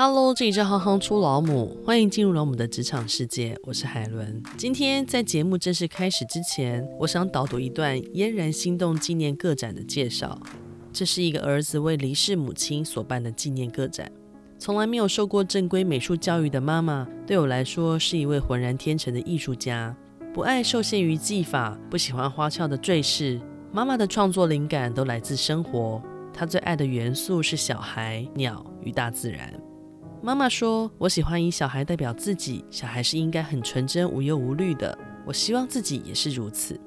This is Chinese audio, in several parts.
Hello，这里是行行出老母，欢迎进入老母的职场世界。我是海伦。今天在节目正式开始之前，我想导读一段嫣然心动纪念个展的介绍。这是一个儿子为离世母亲所办的纪念个展。从来没有受过正规美术教育的妈妈，对我来说是一位浑然天成的艺术家。不爱受限于技法，不喜欢花俏的坠饰。妈妈的创作灵感都来自生活。她最爱的元素是小孩、鸟与大自然。妈妈说：“我喜欢以小孩代表自己，小孩是应该很纯真、无忧无虑的。我希望自己也是如此。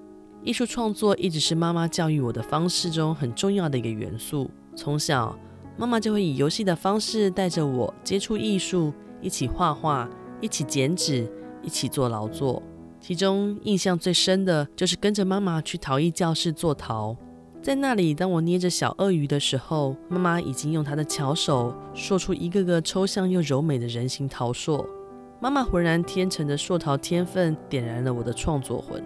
艺术创作一直是妈妈教育我的方式中很重要的一个元素。从小，妈妈就会以游戏的方式带着我接触艺术，一起画画，一起剪纸，一起做劳作。其中印象最深的就是跟着妈妈去陶艺教室做陶。”在那里，当我捏着小鳄鱼的时候，妈妈已经用她的巧手塑出一个个抽象又柔美的人形陶塑。妈妈浑然天成的硕陶天分，点燃了我的创作魂。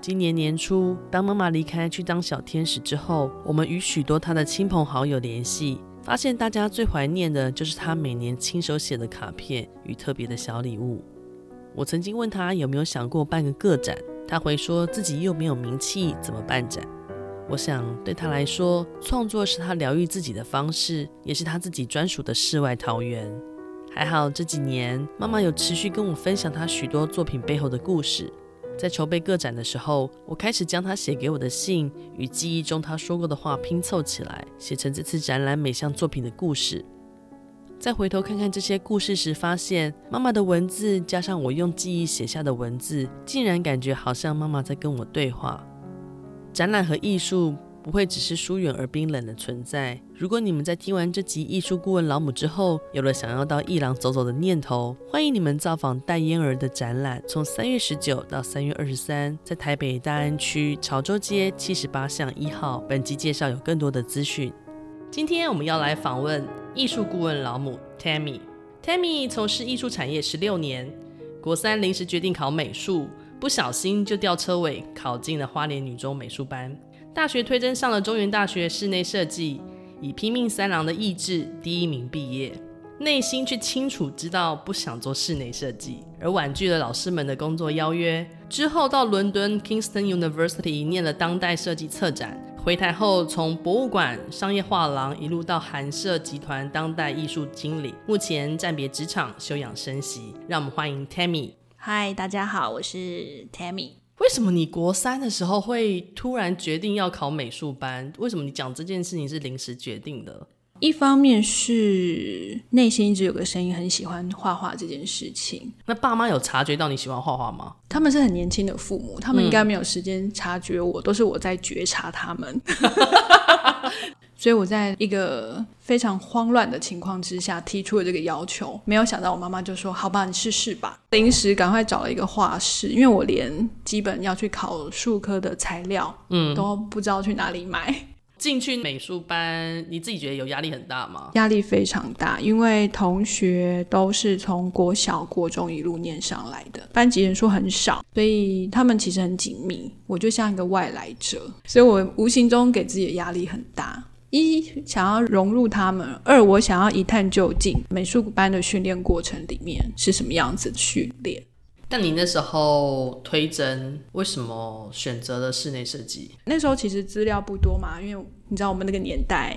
今年年初，当妈妈离开去当小天使之后，我们与许多她的亲朋好友联系，发现大家最怀念的就是她每年亲手写的卡片与特别的小礼物。我曾经问她有没有想过办个个展，她回说自己又没有名气，怎么办展？我想，对他来说，创作是他疗愈自己的方式，也是他自己专属的世外桃源。还好这几年，妈妈有持续跟我分享她许多作品背后的故事。在筹备个展的时候，我开始将她写给我的信与记忆中她说过的话拼凑起来，写成这次展览每项作品的故事。再回头看看这些故事时，发现妈妈的文字加上我用记忆写下的文字，竟然感觉好像妈妈在跟我对话。展览和艺术不会只是疏远而冰冷的存在。如果你们在听完这集艺术顾问老母之后，有了想要到艺廊走走的念头，欢迎你们造访戴嫣儿的展览。从三月十九到三月二十三，在台北大安区潮州街七十八巷一号。本集介绍有更多的资讯。今天我们要来访问艺术顾问老母 Tammy。Tammy 从事艺术产业十六年，国三临时决定考美术。不小心就吊车尾，考进了花莲女中美术班。大学推甄上了中原大学室内设计，以拼命三郎的意志第一名毕业。内心却清楚知道不想做室内设计，而婉拒了老师们的工作邀约。之后到伦敦 Kingston University 念了当代设计策展。回台后从博物馆、商业画廊一路到韩舍集团当代艺术经理，目前暂别职场休养生息。让我们欢迎 Tammy。嗨，大家好，我是 Tammy。为什么你国三的时候会突然决定要考美术班？为什么你讲这件事情是临时决定的？一方面是内心一直有个声音，很喜欢画画这件事情。那爸妈有察觉到你喜欢画画吗？他们是很年轻的父母，他们应该没有时间察觉我，嗯、都是我在觉察他们。所以我在一个非常慌乱的情况之下提出了这个要求，没有想到我妈妈就说：“好吧，你试试吧。”临时赶快找了一个画室，因为我连基本要去考数科的材料，嗯，都不知道去哪里买。进去美术班，你自己觉得有压力很大吗？压力非常大，因为同学都是从国小、国中一路念上来的，班级人数很少，所以他们其实很紧密。我就像一个外来者，所以我无形中给自己的压力很大。一想要融入他们，二我想要一探究竟美术班的训练过程里面是什么样子的训练。但你那时候推甄，为什么选择了室内设计？那时候其实资料不多嘛，因为你知道我们那个年代，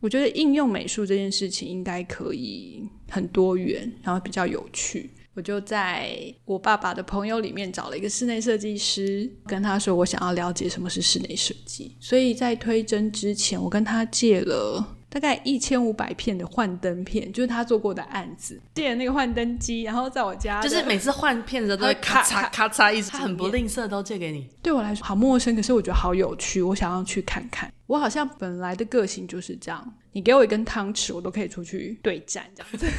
我觉得应用美术这件事情应该可以很多元，然后比较有趣。我就在我爸爸的朋友里面找了一个室内设计师，跟他说我想要了解什么是室内设计。所以在推甄之前，我跟他借了大概一千五百片的幻灯片，就是他做过的案子，借了那个幻灯机，然后在我家，就是每次换片子都会咔嚓咔嚓一直，他很不吝啬都借给你。对我来说好陌生，可是我觉得好有趣，我想要去看看。我好像本来的个性就是这样，你给我一根汤匙，我都可以出去对战这样子。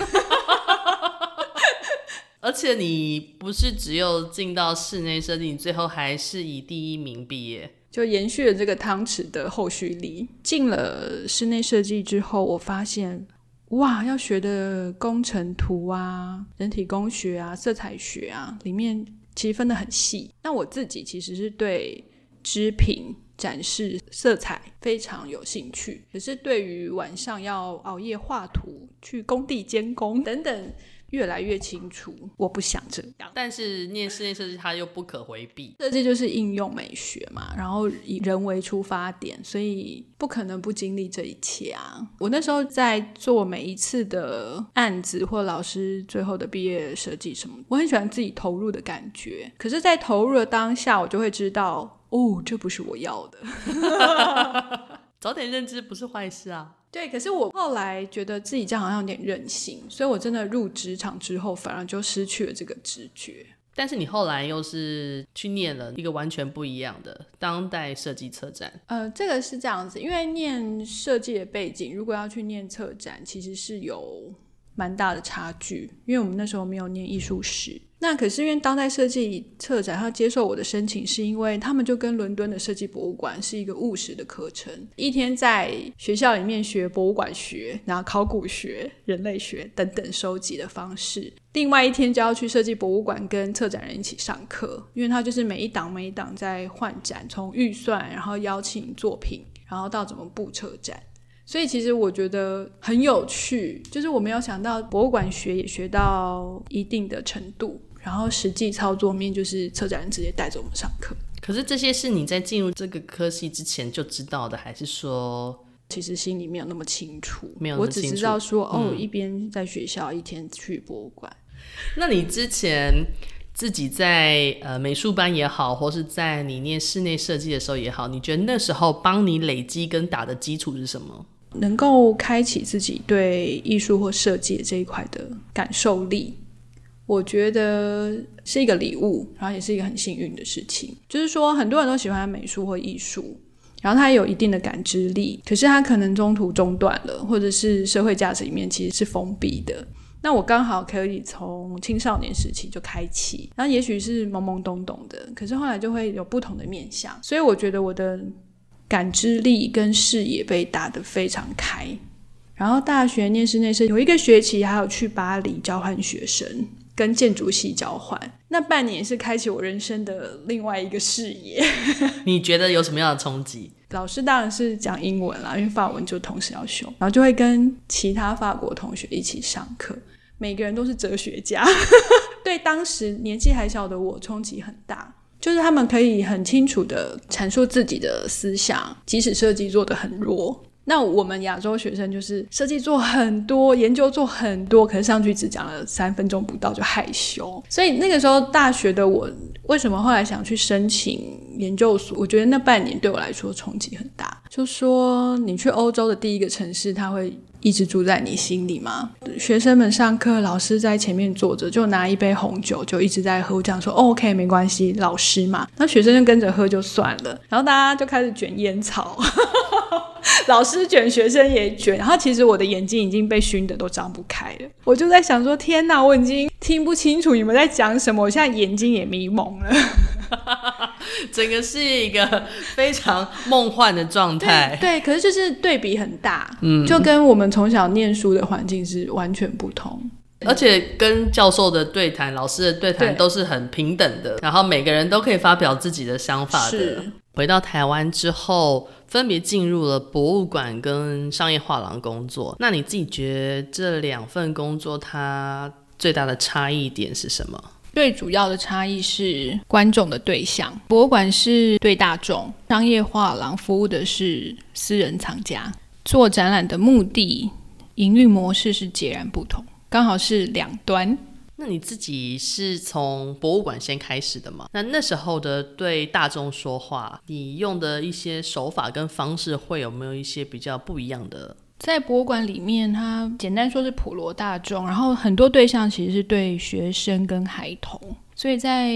而且你不是只有进到室内设计，你最后还是以第一名毕业，就延续了这个汤匙的后续力。进了室内设计之后，我发现哇，要学的工程图啊、人体工学啊、色彩学啊，里面其实分得很细。那我自己其实是对织品展示色彩非常有兴趣，可是对于晚上要熬夜画图、去工地监工等等。越来越清楚，我不想这样。但是念室内设计，它又不可回避。设计就是应用美学嘛，然后以人为出发点，所以不可能不经历这一切啊。我那时候在做每一次的案子，或老师最后的毕业设计什么，我很喜欢自己投入的感觉。可是，在投入的当下，我就会知道，哦，这不是我要的。早点认知不是坏事啊。对，可是我后来觉得自己这样好像有点任性，所以我真的入职场之后，反而就失去了这个直觉。但是你后来又是去念了一个完全不一样的当代设计策展。呃，这个是这样子，因为念设计的背景，如果要去念策展，其实是有蛮大的差距，因为我们那时候没有念艺术史。那可是因为当代设计策展，他接受我的申请，是因为他们就跟伦敦的设计博物馆是一个务实的课程，一天在学校里面学博物馆学，然后考古学、人类学等等收集的方式，另外一天就要去设计博物馆跟策展人一起上课，因为他就是每一档每一档在换展，从预算，然后邀请作品，然后到怎么布策展。所以其实我觉得很有趣，就是我没有想到博物馆学也学到一定的程度。然后实际操作面就是策展人直接带着我们上课。可是这些是你在进入这个科系之前就知道的，还是说其实心里没有那么清楚？没有那么清楚。我只知道说哦，一边在学校，一天去博物馆。那你之前自己在呃美术班也好，或是在你念室内设计的时候也好，你觉得那时候帮你累积跟打的基础是什么？能够开启自己对艺术或设计这一块的感受力。我觉得是一个礼物，然后也是一个很幸运的事情。就是说，很多人都喜欢美术或艺术，然后他有一定的感知力，可是他可能中途中断了，或者是社会价值里面其实是封闭的。那我刚好可以从青少年时期就开启，然后也许是懵懵懂懂的，可是后来就会有不同的面向。所以我觉得我的感知力跟视野被打得非常开。然后大学念室内设有一个学期，还有去巴黎交换学生。跟建筑系交换，那半年是开启我人生的另外一个视野。你觉得有什么样的冲击？老师当然是讲英文啦，因为法文就同时要修，然后就会跟其他法国同学一起上课，每个人都是哲学家。对当时年纪还小的我冲击很大，就是他们可以很清楚的阐述自己的思想，即使设计做得很弱。那我们亚洲学生就是设计做很多，研究做很多，可是上去只讲了三分钟不到就害羞。所以那个时候大学的我，为什么后来想去申请研究所？我觉得那半年对我来说冲击很大。就说你去欧洲的第一个城市，他会一直住在你心里吗？学生们上课，老师在前面坐着，就拿一杯红酒，就一直在喝，这样说、OK 没关系，老师嘛。那学生就跟着喝就算了，然后大家就开始卷烟草。老师卷，学生也卷，然后其实我的眼睛已经被熏得都张不开了。我就在想说，天哪，我已经听不清楚你们在讲什么，我现在眼睛也迷蒙了。整个是一个非常梦幻的状态。对，可是就是对比很大，嗯，就跟我们从小念书的环境是完全不同，而且跟教授的对谈、老师的对谈都是很平等的，然后每个人都可以发表自己的想法的。回到台湾之后，分别进入了博物馆跟商业画廊工作。那你自己觉得这两份工作它最大的差异点是什么？最主要的差异是观众的对象，博物馆是对大众，商业画廊服务的是私人藏家。做展览的目的、营运模式是截然不同，刚好是两端。那你自己是从博物馆先开始的吗？那那时候的对大众说话，你用的一些手法跟方式，会有没有一些比较不一样的？在博物馆里面，它简单说是普罗大众，然后很多对象其实是对学生跟孩童，所以在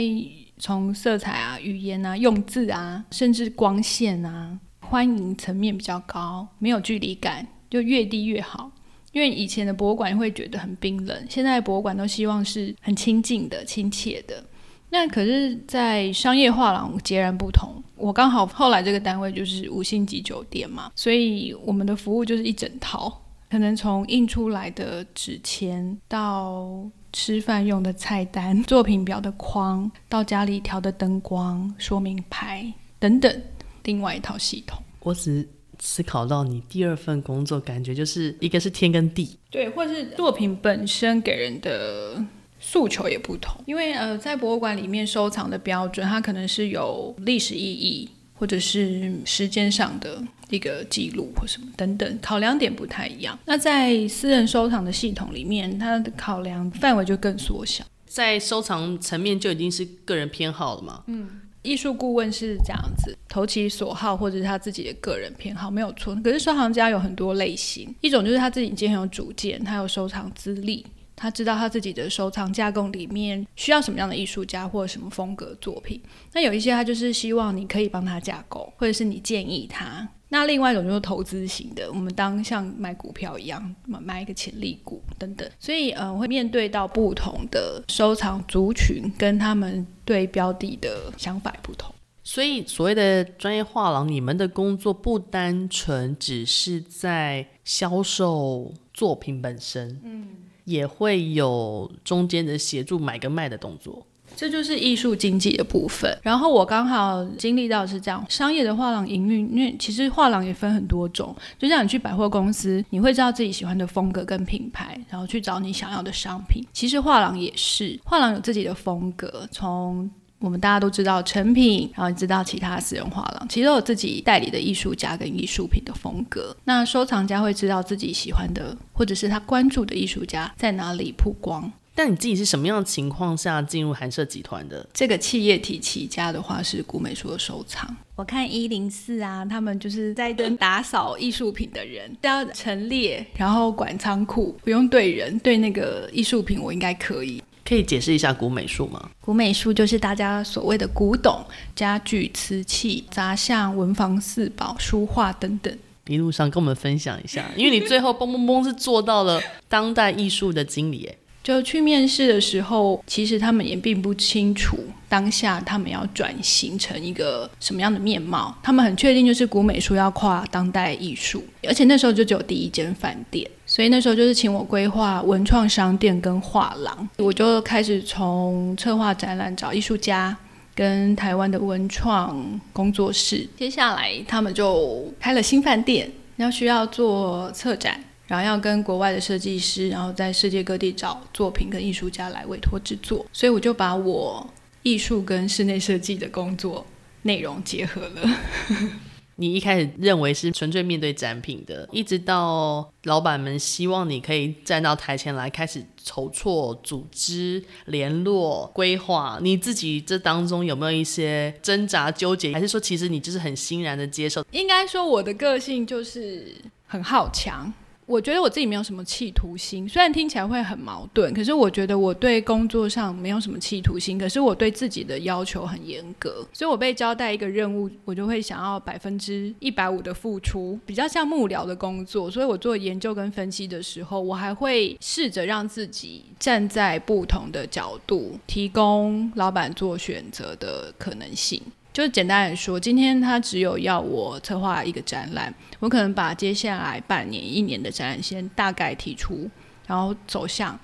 从色彩啊、语言啊、用字啊，甚至光线啊，欢迎层面比较高，没有距离感，就越低越好。因为以前的博物馆会觉得很冰冷，现在博物馆都希望是很亲近的、亲切的。那可是，在商业画廊截然不同。我刚好后来这个单位就是五星级酒店嘛，所以我们的服务就是一整套，可能从印出来的纸钱到吃饭用的菜单、作品表的框，到家里调的灯光、说明牌等等。另外一套系统。我只思考到你第二份工作，感觉就是一个是天跟地，对，或者是作品本身给人的诉求也不同。因为呃，在博物馆里面收藏的标准，它可能是有历史意义，或者是时间上的一个记录或什么等等，考量点不太一样。那在私人收藏的系统里面，它的考量范围就更缩小。在收藏层面就已经是个人偏好了嘛？嗯，艺术顾问是这样子，投其所好或者是他自己的个人偏好没有错。可是收藏家有很多类型，一种就是他自己已经很有主见，他有收藏资历，他知道他自己的收藏架构里面需要什么样的艺术家或者什么风格作品。那有一些他就是希望你可以帮他架构，或者是你建议他。那另外一种就是投资型的，我们当像买股票一样，买一个潜力股等等。所以，呃，会面对到不同的收藏族群，跟他们对标的的想法不同。所以，所谓的专业画廊，你们的工作不单纯只是在销售作品本身，嗯，也会有中间的协助买跟卖的动作。这就是艺术经济的部分。然后我刚好经历到是这样，商业的画廊营运，因为其实画廊也分很多种。就像你去百货公司，你会知道自己喜欢的风格跟品牌，然后去找你想要的商品。其实画廊也是，画廊有自己的风格。从我们大家都知道成品，然后你知道其他私人画廊，其实都有自己代理的艺术家跟艺术品的风格。那收藏家会知道自己喜欢的，或者是他关注的艺术家在哪里曝光。但你自己是什么样的情况下进入韩舍集团的？这个企业体起家的话是古美术的收藏。我看一零四啊，他们就是在跟打扫艺术品的人，要陈列，然后管仓库，不用对人，对那个艺术品我应该可以。可以解释一下古美术吗？古美术就是大家所谓的古董、家具、瓷器、杂项、文房四宝、书画等等。一路上跟我们分享一下，因为你最后 嘣嘣嘣是做到了当代艺术的经理，哎。就去面试的时候，其实他们也并不清楚当下他们要转型成一个什么样的面貌。他们很确定就是古美术要跨当代艺术，而且那时候就只有第一间饭店，所以那时候就是请我规划文创商店跟画廊。我就开始从策划展览找艺术家跟台湾的文创工作室。接下来他们就开了新饭店，要需要做策展。然后要跟国外的设计师，然后在世界各地找作品跟艺术家来委托制作，所以我就把我艺术跟室内设计的工作内容结合了。你一开始认为是纯粹面对展品的，一直到老板们希望你可以站到台前来开始筹措、组织、联络、规划，你自己这当中有没有一些挣扎、纠结，还是说其实你就是很欣然的接受？应该说我的个性就是很好强。我觉得我自己没有什么企图心，虽然听起来会很矛盾，可是我觉得我对工作上没有什么企图心，可是我对自己的要求很严格，所以我被交代一个任务，我就会想要百分之一百五的付出，比较像幕僚的工作，所以我做研究跟分析的时候，我还会试着让自己站在不同的角度，提供老板做选择的可能性。就是简单来说，今天他只有要我策划一个展览，我可能把接下来半年、一年的展览先大概提出，然后走向，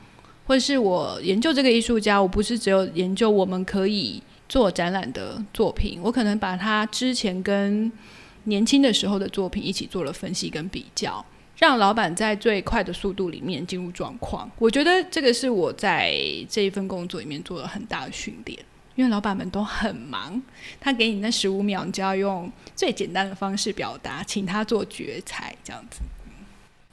或者是我研究这个艺术家，我不是只有研究我们可以做展览的作品，我可能把他之前跟年轻的时候的作品一起做了分析跟比较，让老板在最快的速度里面进入状况。我觉得这个是我在这一份工作里面做了很大的训练。因为老板们都很忙，他给你那十五秒，你就要用最简单的方式表达，请他做决裁，这样子。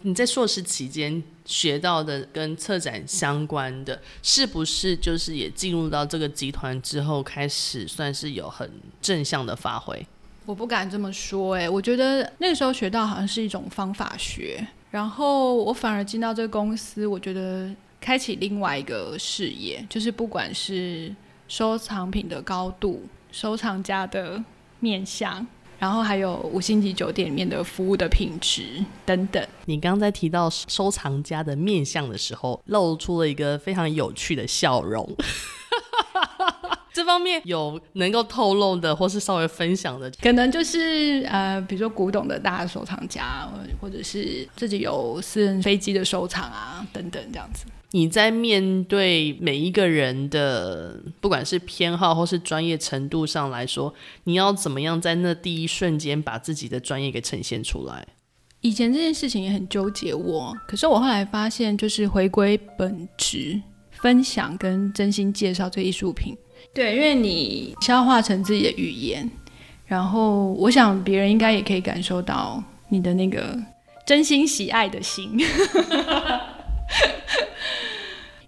你在硕士期间学到的跟策展相关的，是不是就是也进入到这个集团之后，开始算是有很正向的发挥？我不敢这么说，欸，诶，我觉得那个时候学到好像是一种方法学，然后我反而进到这个公司，我觉得开启另外一个视野，就是不管是。收藏品的高度，收藏家的面相，然后还有五星级酒店里面的服务的品质等等。你刚刚在提到收藏家的面相的时候，露出了一个非常有趣的笑容。这方面有能够透露的，或是稍微分享的，可能就是呃，比如说古董的大收藏家，或者是自己有私人飞机的收藏啊，等等这样子。你在面对每一个人的，不管是偏好或是专业程度上来说，你要怎么样在那第一瞬间把自己的专业给呈现出来？以前这件事情也很纠结我，可是我后来发现，就是回归本质，分享跟真心介绍这艺术品。对，因为你消化成自己的语言，然后我想别人应该也可以感受到你的那个真心喜爱的心。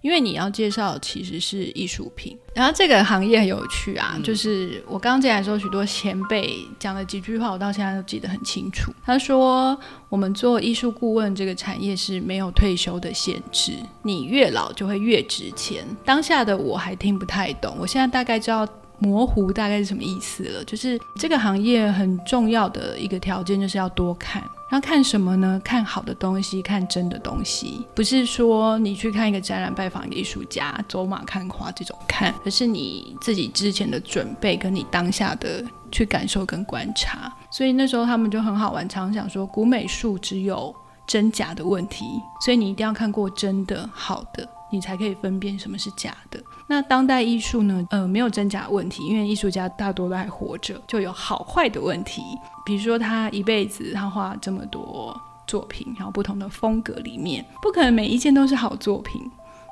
因为你要介绍其实是艺术品，然后这个行业很有趣啊，嗯、就是我刚进来的时候，许多前辈讲了几句话，我到现在都记得很清楚。他说，我们做艺术顾问这个产业是没有退休的限制，你越老就会越值钱。当下的我还听不太懂，我现在大概知道模糊大概是什么意思了，就是这个行业很重要的一个条件就是要多看。然后看什么呢？看好的东西，看真的东西，不是说你去看一个展览、拜访一个艺术家、走马看花这种看，而是你自己之前的准备，跟你当下的去感受跟观察。所以那时候他们就很好玩，常常想说，古美术只有真假的问题，所以你一定要看过真的好的，你才可以分辨什么是假的。那当代艺术呢？呃，没有真假问题，因为艺术家大多都还活着，就有好坏的问题。比如说，他一辈子他画这么多作品，然后不同的风格里面，不可能每一件都是好作品。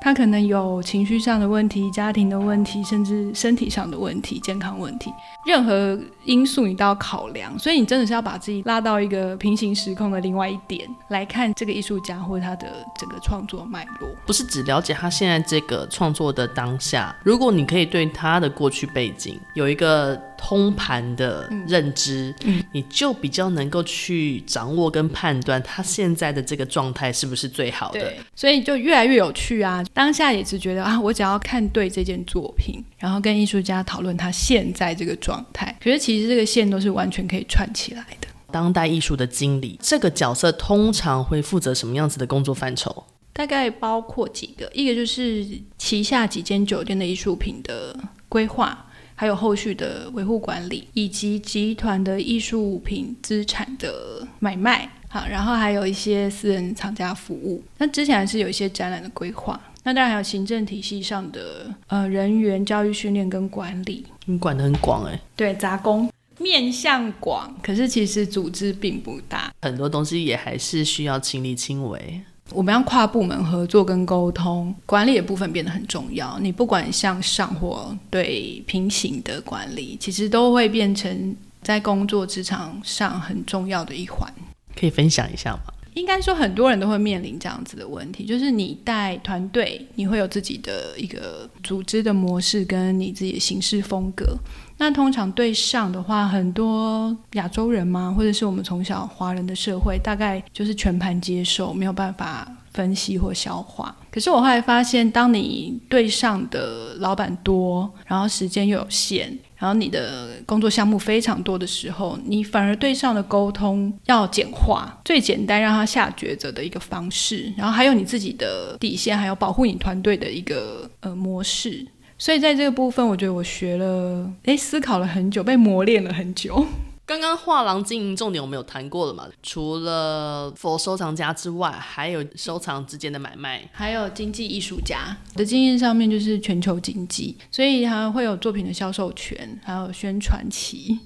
他可能有情绪上的问题、家庭的问题，甚至身体上的问题、健康问题，任何因素你都要考量。所以你真的是要把自己拉到一个平行时空的另外一点来看这个艺术家或他的整个创作脉络，不是只了解他现在这个创作的当下。如果你可以对他的过去背景有一个通盘的认知，嗯，你就比较能够去掌握跟判断他现在的这个状态是不是最好的。所以就越来越有趣啊！当下也是觉得啊，我只要看对这件作品，然后跟艺术家讨论他现在这个状态，可是其实这个线都是完全可以串起来的。当代艺术的经理这个角色通常会负责什么样子的工作范畴？大概包括几个，一个就是旗下几间酒店的艺术品的规划。还有后续的维护管理，以及集团的艺术品资产的买卖，好，然后还有一些私人藏家服务。那之前还是有一些展览的规划，那当然还有行政体系上的呃人员教育训练跟管理。你管得很广哎，对，杂工面向广，可是其实组织并不大，很多东西也还是需要亲力亲为。我们要跨部门合作跟沟通，管理的部分变得很重要。你不管向上或对平行的管理，其实都会变成在工作职场上很重要的一环。可以分享一下吗？应该说很多人都会面临这样子的问题，就是你带团队，你会有自己的一个组织的模式，跟你自己的行事风格。那通常对上的话，很多亚洲人嘛，或者是我们从小华人的社会，大概就是全盘接受，没有办法分析或消化。可是我后来发现，当你对上的老板多，然后时间又有限，然后你的工作项目非常多的时候，你反而对上的沟通要简化，最简单让他下抉择的一个方式，然后还有你自己的底线，还有保护你团队的一个呃模式。所以在这个部分，我觉得我学了，诶，思考了很久，被磨练了很久。刚刚画廊经营重点我们有谈过了嘛？除了 for 收藏家之外，还有收藏之间的买卖，还有经济艺术家的经验上面就是全球经济，所以还会有作品的销售权，还有宣传期，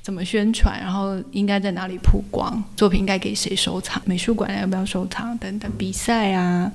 怎么宣传，然后应该在哪里曝光，作品应该给谁收藏，美术馆要不要收藏等等，比赛啊，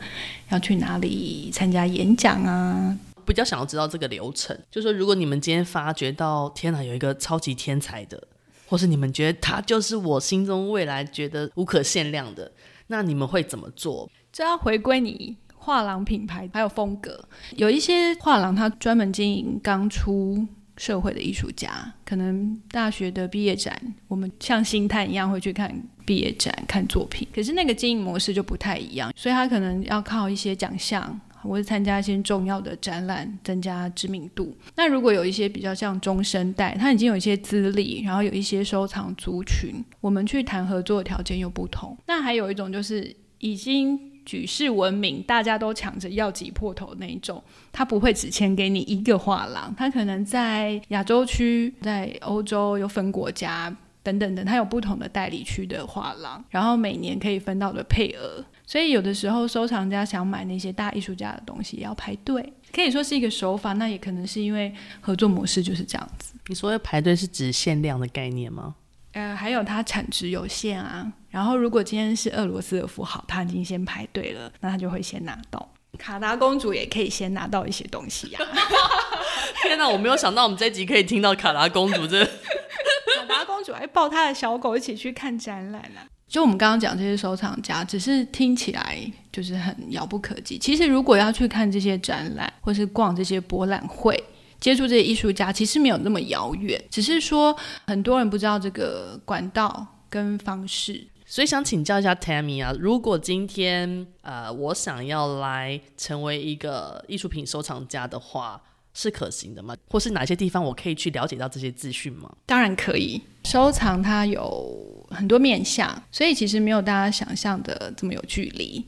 要去哪里参加演讲啊。比较想要知道这个流程，就是说，如果你们今天发觉到天哪，有一个超级天才的，或是你们觉得他就是我心中未来觉得无可限量的，那你们会怎么做？这要回归你画廊品牌还有风格。有一些画廊，他专门经营刚出社会的艺术家，可能大学的毕业展，我们像星探一样会去看毕业展、看作品，可是那个经营模式就不太一样，所以他可能要靠一些奖项。或者参加一些重要的展览，增加知名度。那如果有一些比较像中生代，他已经有一些资历，然后有一些收藏族群，我们去谈合作的条件又不同。那还有一种就是已经举世闻名，大家都抢着要挤破头那一种，他不会只签给你一个画廊，他可能在亚洲区、在欧洲有分国家等等等，它有不同的代理区的画廊，然后每年可以分到的配额。所以有的时候收藏家想买那些大艺术家的东西也要排队，可以说是一个手法。那也可能是因为合作模式就是这样子。你说的排队是指限量的概念吗？呃，还有它产值有限啊。然后如果今天是俄罗斯的富豪，他已经先排队了，那他就会先拿到。卡达公主也可以先拿到一些东西呀、啊！天哪，我没有想到我们这集可以听到卡达公主这。公主还抱她的小狗一起去看展览呢、啊。就我们刚刚讲这些收藏家，只是听起来就是很遥不可及。其实如果要去看这些展览，或是逛这些博览会，接触这些艺术家，其实没有那么遥远。只是说很多人不知道这个管道跟方式。所以想请教一下 Tammy 啊，如果今天呃我想要来成为一个艺术品收藏家的话，是可行的吗？或是哪些地方我可以去了解到这些资讯吗？当然可以，收藏它有很多面向，所以其实没有大家想象的这么有距离。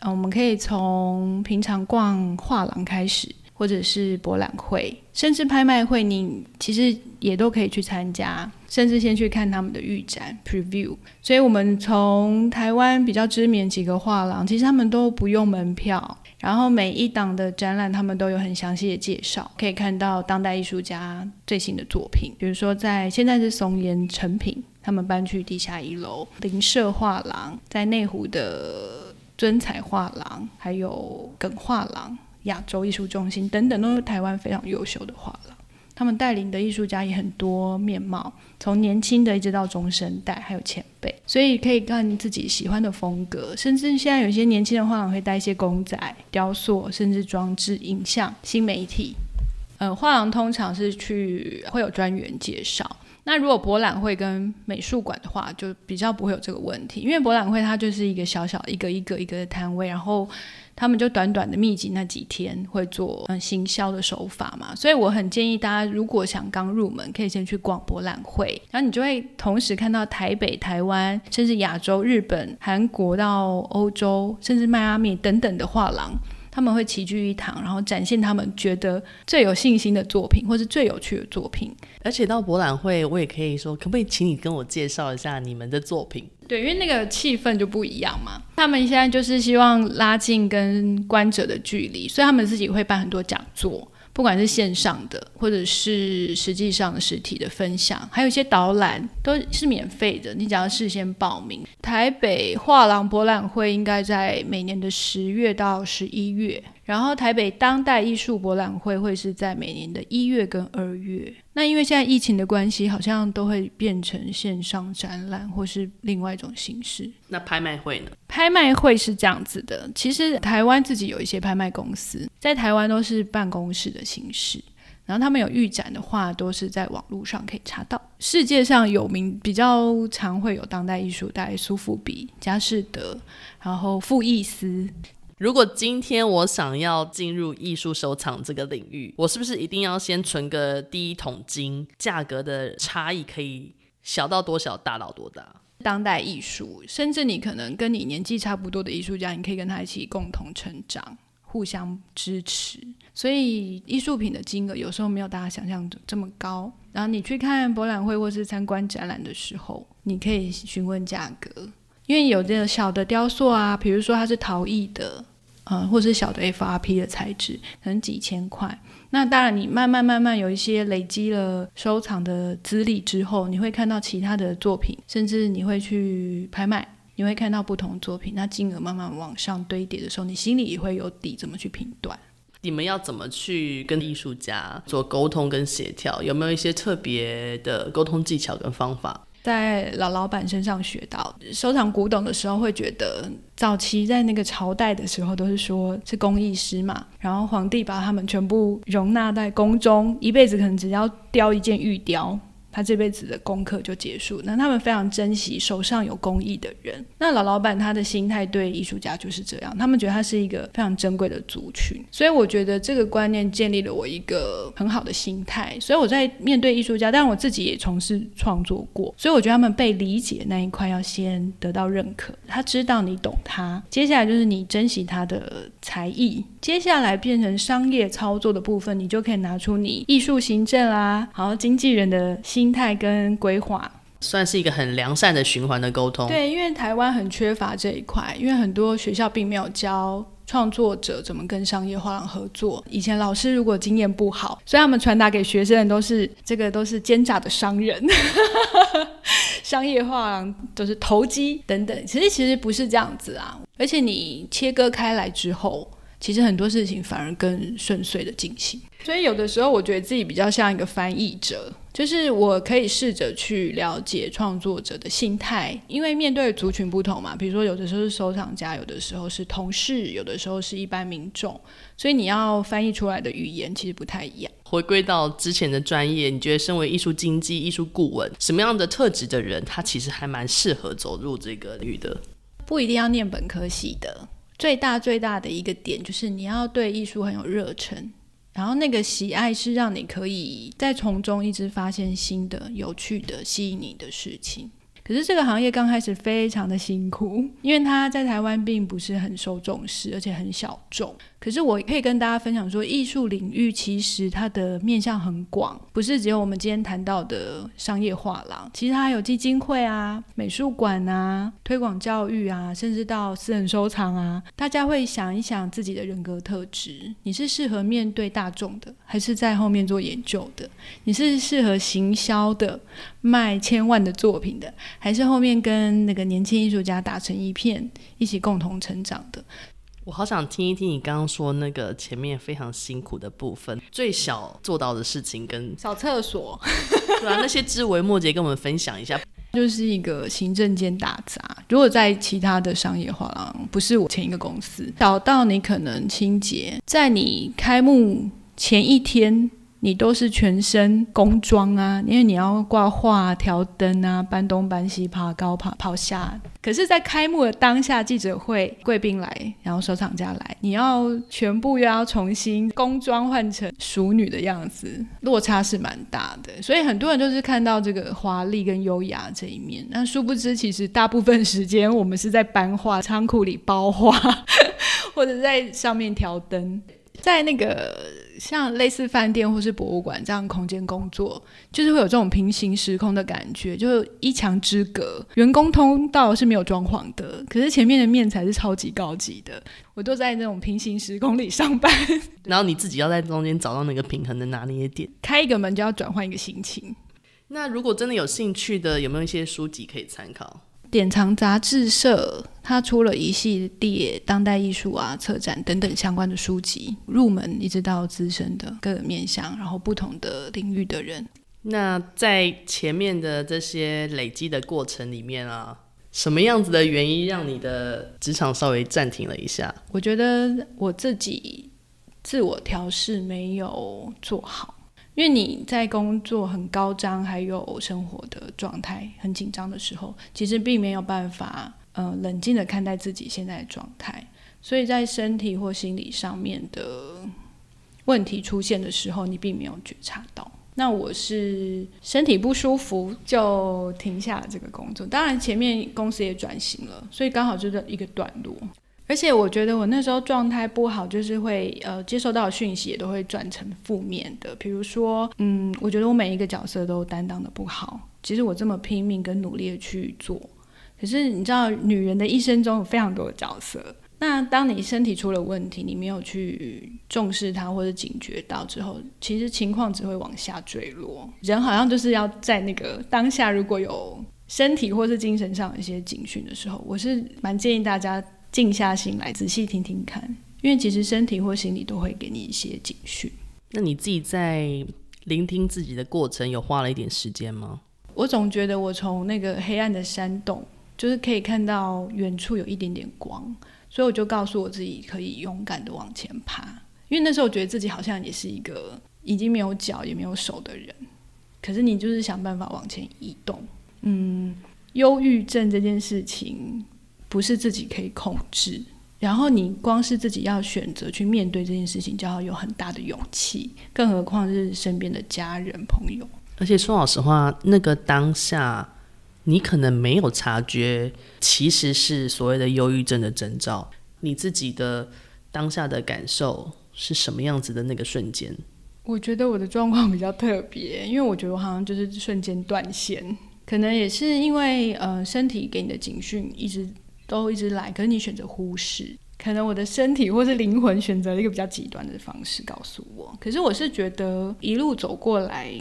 嗯、呃，我们可以从平常逛画廊开始。或者是博览会，甚至拍卖会，你其实也都可以去参加，甚至先去看他们的预展 preview。所以，我们从台湾比较知名几个画廊，其实他们都不用门票，然后每一档的展览他们都有很详细的介绍，可以看到当代艺术家最新的作品。比如说，在现在是松岩诚品，他们搬去地下一楼，林舍画廊在内湖的尊彩画廊，还有耿画廊。亚洲艺术中心等等都是台湾非常优秀的画廊，他们带领的艺术家也很多面貌，从年轻的一直到中生代，还有前辈，所以可以看自己喜欢的风格，甚至现在有些年轻的画廊会带一些公仔、雕塑，甚至装置、影像、新媒体。呃，画廊通常是去会有专员介绍，那如果博览会跟美术馆的话，就比较不会有这个问题，因为博览会它就是一个小小一个一个一个的摊位，然后。他们就短短的密集那几天会做嗯行销的手法嘛，所以我很建议大家如果想刚入门，可以先去逛博览会，然后你就会同时看到台北、台湾，甚至亚洲、日本、韩国到欧洲，甚至迈阿密等等的画廊。他们会齐聚一堂，然后展现他们觉得最有信心的作品，或是最有趣的作品。而且到博览会，我也可以说，可不可以请你跟我介绍一下你们的作品？对，因为那个气氛就不一样嘛。他们现在就是希望拉近跟观者的距离，所以他们自己会办很多讲座。不管是线上的，或者是实际上的实体的分享，还有一些导览都是免费的，你只要事先报名。台北画廊博览会应该在每年的十月到十一月。然后台北当代艺术博览会会是在每年的一月跟二月。那因为现在疫情的关系，好像都会变成线上展览或是另外一种形式。那拍卖会呢？拍卖会是这样子的，其实台湾自己有一些拍卖公司，在台湾都是办公室的形式。然后他们有预展的话，都是在网络上可以查到。世界上有名比较常会有当代艺术，大概苏富比、佳士得，然后富艺斯。如果今天我想要进入艺术收藏这个领域，我是不是一定要先存个第一桶金？价格的差异可以小到多小，大到多大？当代艺术，甚至你可能跟你年纪差不多的艺术家，你可以跟他一起共同成长，互相支持。所以艺术品的金额有时候没有大家想象的这么高。然后你去看博览会或是参观展览的时候，你可以询问价格，因为有这个小的雕塑啊，比如说它是陶艺的。呃，或是小的 FRP 的材质，可能几千块。那当然，你慢慢慢慢有一些累积了收藏的资历之后，你会看到其他的作品，甚至你会去拍卖，你会看到不同作品。那金额慢慢往上堆叠的时候，你心里也会有底，怎么去评断？你们要怎么去跟艺术家做沟通跟协调？有没有一些特别的沟通技巧跟方法？在老老板身上学到，收藏古董的时候会觉得，早期在那个朝代的时候都是说是工艺师嘛，然后皇帝把他们全部容纳在宫中，一辈子可能只要雕一件玉雕。他这辈子的功课就结束。那他们非常珍惜手上有工艺的人。那老老板他的心态对艺术家就是这样，他们觉得他是一个非常珍贵的族群。所以我觉得这个观念建立了我一个很好的心态。所以我在面对艺术家，但我自己也从事创作过，所以我觉得他们被理解那一块要先得到认可。他知道你懂他，接下来就是你珍惜他的才艺。接下来变成商业操作的部分，你就可以拿出你艺术行政啊，好经纪人的心态跟规划。算是一个很良善的循环的沟通。对，因为台湾很缺乏这一块，因为很多学校并没有教创作者怎么跟商业画廊合作。以前老师如果经验不好，所以他们传达给学生的都是这个都是奸诈的商人，商业画廊都是投机等等。其实其实不是这样子啊，而且你切割开来之后。其实很多事情反而更顺遂的进行，所以有的时候我觉得自己比较像一个翻译者，就是我可以试着去了解创作者的心态，因为面对族群不同嘛，比如说有的时候是收藏家，有的时候是同事，有的时候是一般民众，所以你要翻译出来的语言其实不太一样。回归到之前的专业，你觉得身为艺术经济、艺术顾问，什么样的特质的人，他其实还蛮适合走入这个领域的？不一定要念本科系的。最大最大的一个点就是你要对艺术很有热忱，然后那个喜爱是让你可以在从中一直发现新的、有趣的、吸引你的事情。可是这个行业刚开始非常的辛苦，因为它在台湾并不是很受重视，而且很小众。可是我可以跟大家分享说，艺术领域其实它的面向很广，不是只有我们今天谈到的商业画廊，其实它还有基金会啊、美术馆啊、推广教育啊，甚至到私人收藏啊。大家会想一想自己的人格特质，你是适合面对大众的，还是在后面做研究的？你是适合行销的，卖千万的作品的，还是后面跟那个年轻艺术家打成一片，一起共同成长的？我好想听一听你刚刚说那个前面非常辛苦的部分，最小做到的事情跟扫厕所，对啊，那些枝微末节跟我们分享一下。就是一个行政间打杂。如果在其他的商业画廊，不是我前一个公司，小到你可能清洁，在你开幕前一天。你都是全身工装啊，因为你要挂画、调灯啊，搬东搬西、爬高爬跑下。可是，在开幕的当下，记者会贵宾来，然后收藏家来，你要全部又要重新工装换成淑女的样子，落差是蛮大的。所以很多人都是看到这个华丽跟优雅这一面，那殊不知，其实大部分时间我们是在搬画、仓库里包画，或者在上面调灯，在那个。像类似饭店或是博物馆这样空间工作，就是会有这种平行时空的感觉，就是一墙之隔，员工通道是没有装潢的，可是前面的面才是超级高级的。我都在那种平行时空里上班，然后你自己要在中间找到那个平衡的拿捏点，开一个门就要转换一个心情。那如果真的有兴趣的，有没有一些书籍可以参考？典藏杂志社，它出了一系列当代艺术啊、策展等等相关的书籍，入门一直到资深的各个面向，然后不同的领域的人。那在前面的这些累积的过程里面啊，什么样子的原因让你的职场稍微暂停了一下？我觉得我自己自我调试没有做好。因为你在工作很高涨，还有生活的状态很紧张的时候，其实并没有办法，呃，冷静的看待自己现在的状态。所以在身体或心理上面的问题出现的时候，你并没有觉察到。那我是身体不舒服就停下了这个工作。当然前面公司也转型了，所以刚好就是一个段落。而且我觉得我那时候状态不好，就是会呃接收到讯息也都会转成负面的。比如说，嗯，我觉得我每一个角色都担当得不好。其实我这么拼命跟努力的去做，可是你知道，女人的一生中有非常多的角色。那当你身体出了问题，你没有去重视它或者警觉到之后，其实情况只会往下坠落。人好像就是要在那个当下，如果有身体或是精神上一些警讯的时候，我是蛮建议大家。静下心来，仔细听听看，因为其实身体或心理都会给你一些警讯。那你自己在聆听自己的过程，有花了一点时间吗？我总觉得我从那个黑暗的山洞，就是可以看到远处有一点点光，所以我就告诉我自己，可以勇敢的往前爬。因为那时候我觉得自己好像也是一个已经没有脚也没有手的人，可是你就是想办法往前移动。嗯，忧郁症这件事情。不是自己可以控制，然后你光是自己要选择去面对这件事情，就要有很大的勇气，更何况是身边的家人朋友。而且说老实话，那个当下你可能没有察觉，其实是所谓的忧郁症的征兆。你自己的当下的感受是什么样子的？那个瞬间，我觉得我的状况比较特别，因为我觉得我好像就是瞬间断线。可能也是因为呃身体给你的警讯一直都一直来，可是你选择忽视。可能我的身体或是灵魂选择了一个比较极端的方式告诉我。可是我是觉得一路走过来，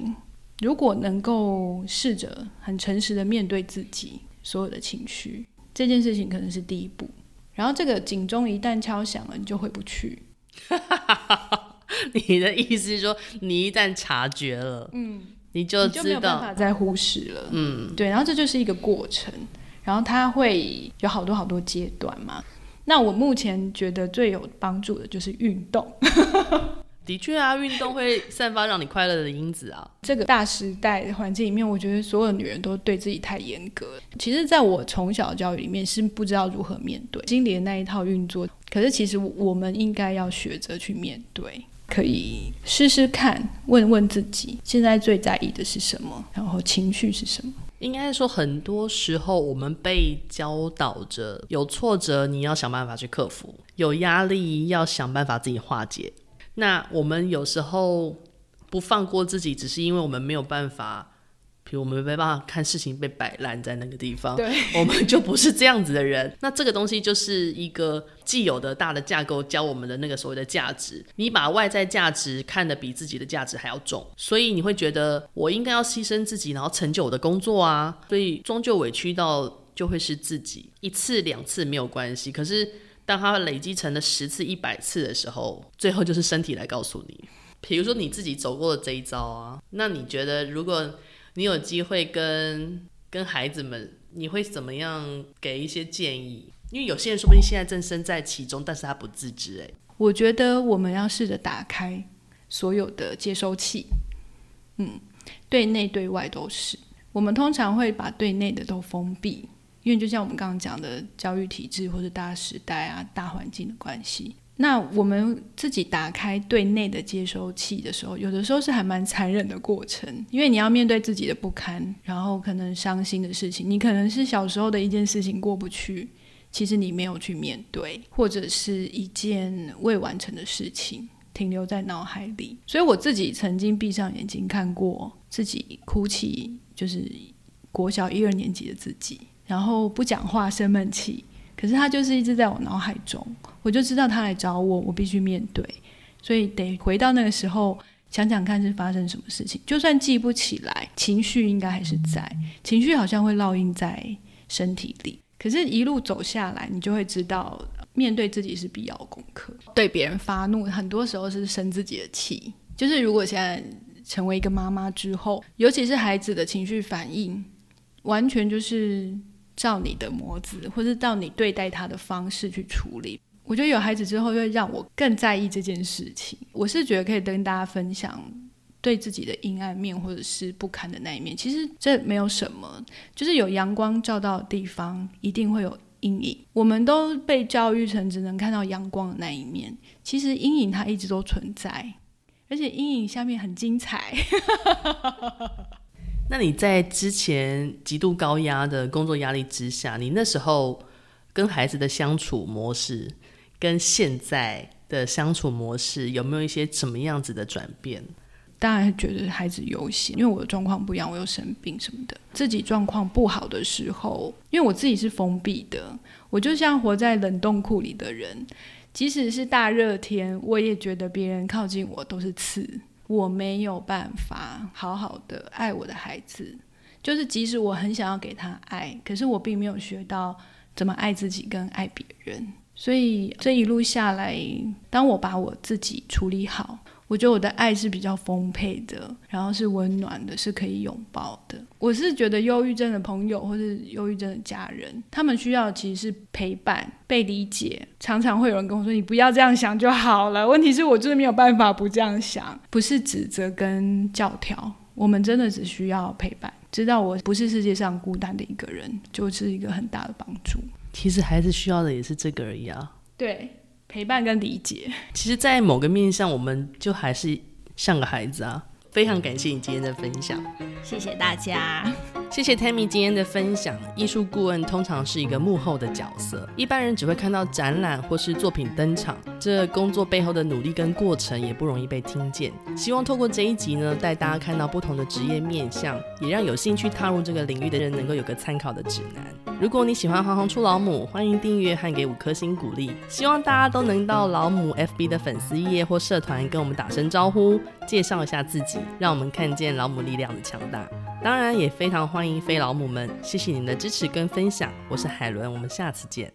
如果能够试着很诚实的面对自己所有的情绪，这件事情可能是第一步。然后这个警钟一旦敲响了，你就回不去。你的意思是说，你一旦察觉了，嗯，你就知道，你就没有办法再忽视了，嗯，对。然后这就是一个过程，然后它会有好多好多阶段嘛。那我目前觉得最有帮助的就是运动。的确啊，运动会散发让你快乐的因子啊。这个大时代的环境里面，我觉得所有女人都对自己太严格。其实，在我从小教育里面是不知道如何面对心里的那一套运作。可是，其实我们应该要学着去面对，可以试试看，问问自己现在最在意的是什么，然后情绪是什么。应该说，很多时候我们被教导着，有挫折你要想办法去克服，有压力要想办法自己化解。那我们有时候不放过自己，只是因为我们没有办法，比如我们没办法看事情被摆烂在那个地方，对，我们就不是这样子的人。那这个东西就是一个既有的大的架构教我们的那个所谓的价值，你把外在价值看得比自己的价值还要重，所以你会觉得我应该要牺牲自己，然后成就我的工作啊，所以终究委屈到就会是自己，一次两次没有关系，可是。当它累积成了十次、一百次的时候，最后就是身体来告诉你。比如说你自己走过的这一招啊，那你觉得如果你有机会跟跟孩子们，你会怎么样给一些建议？因为有些人说不定现在正身在其中，但是他不自知。哎，我觉得我们要试着打开所有的接收器，嗯，对内对外都是。我们通常会把对内的都封闭。因为就像我们刚刚讲的教育体制或者大时代啊、大环境的关系，那我们自己打开对内的接收器的时候，有的时候是还蛮残忍的过程，因为你要面对自己的不堪，然后可能伤心的事情，你可能是小时候的一件事情过不去，其实你没有去面对，或者是一件未完成的事情停留在脑海里，所以我自己曾经闭上眼睛看过自己哭泣，就是国小一二年级的自己。然后不讲话，生闷气，可是他就是一直在我脑海中，我就知道他来找我，我必须面对，所以得回到那个时候，想想看是发生什么事情。就算记不起来，情绪应该还是在，情绪好像会烙印在身体里。可是，一路走下来，你就会知道，面对自己是必要功课。对别人发怒，很多时候是生自己的气。就是如果现在成为一个妈妈之后，尤其是孩子的情绪反应，完全就是。照你的模子，或是照你对待他的方式去处理。我觉得有孩子之后，会让我更在意这件事情。我是觉得可以跟大家分享对自己的阴暗面，或者是不堪的那一面。其实这没有什么，就是有阳光照到的地方，一定会有阴影。我们都被教育成只能看到阳光的那一面，其实阴影它一直都存在，而且阴影下面很精彩。那你在之前极度高压的工作压力之下，你那时候跟孩子的相处模式，跟现在的相处模式有没有一些什么样子的转变？当然觉得孩子优先，因为我的状况不一样，我又生病什么的。自己状况不好的时候，因为我自己是封闭的，我就像活在冷冻库里的人，即使是大热天，我也觉得别人靠近我都是刺。我没有办法好好的爱我的孩子，就是即使我很想要给他爱，可是我并没有学到怎么爱自己跟爱别人。所以这一路下来，当我把我自己处理好。我觉得我的爱是比较丰沛的，然后是温暖的，是可以拥抱的。我是觉得忧郁症的朋友或是忧郁症的家人，他们需要的其实是陪伴、被理解。常常会有人跟我说：“你不要这样想就好了。”问题是我就是没有办法不这样想，不是指责跟教条。我们真的只需要陪伴，知道我不是世界上孤单的一个人，就是一个很大的帮助。其实孩子需要的也是这个而已啊。对。陪伴跟理解，其实，在某个面上，我们就还是像个孩子啊。非常感谢你今天的分享，谢谢大家。谢谢 Tammy 今天的分享。艺术顾问通常是一个幕后的角色，一般人只会看到展览或是作品登场，这工作背后的努力跟过程也不容易被听见。希望透过这一集呢，带大家看到不同的职业面向，也让有兴趣踏入这个领域的人能够有个参考的指南。如果你喜欢行行出老母，欢迎订阅和给五颗星鼓励。希望大家都能到老母 FB 的粉丝页或社团跟我们打声招呼，介绍一下自己，让我们看见老母力量的强大。当然，也非常欢欢迎非老母们，谢谢您的支持跟分享。我是海伦，我们下次见。